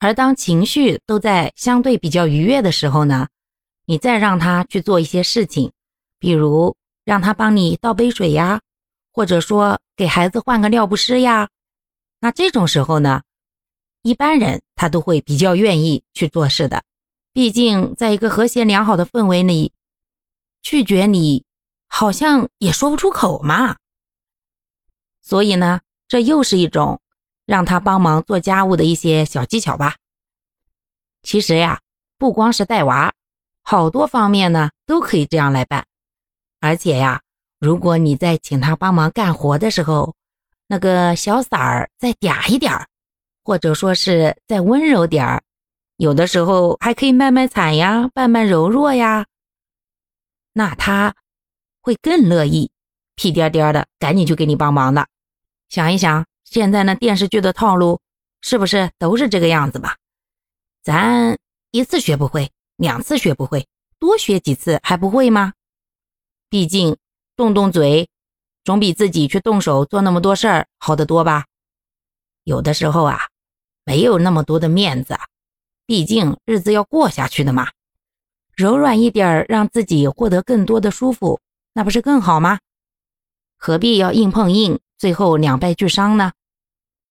而当情绪都在相对比较愉悦的时候呢，你再让他去做一些事情，比如让他帮你倒杯水呀，或者说给孩子换个尿不湿呀，那这种时候呢，一般人他都会比较愿意去做事的。毕竟在一个和谐良好的氛围里，拒绝你好像也说不出口嘛。所以呢，这又是一种。让他帮忙做家务的一些小技巧吧。其实呀，不光是带娃，好多方面呢都可以这样来办。而且呀，如果你在请他帮忙干活的时候，那个小嗓儿再嗲一点儿，或者说是再温柔点儿，有的时候还可以卖卖惨呀，扮扮柔弱呀，那他会更乐意，屁颠颠的赶紧去给你帮忙的。想一想。现在那电视剧的套路是不是都是这个样子吧？咱一次学不会，两次学不会，多学几次还不会吗？毕竟动动嘴，总比自己去动手做那么多事儿好得多吧？有的时候啊，没有那么多的面子，毕竟日子要过下去的嘛。柔软一点，让自己获得更多的舒服，那不是更好吗？何必要硬碰硬，最后两败俱伤呢？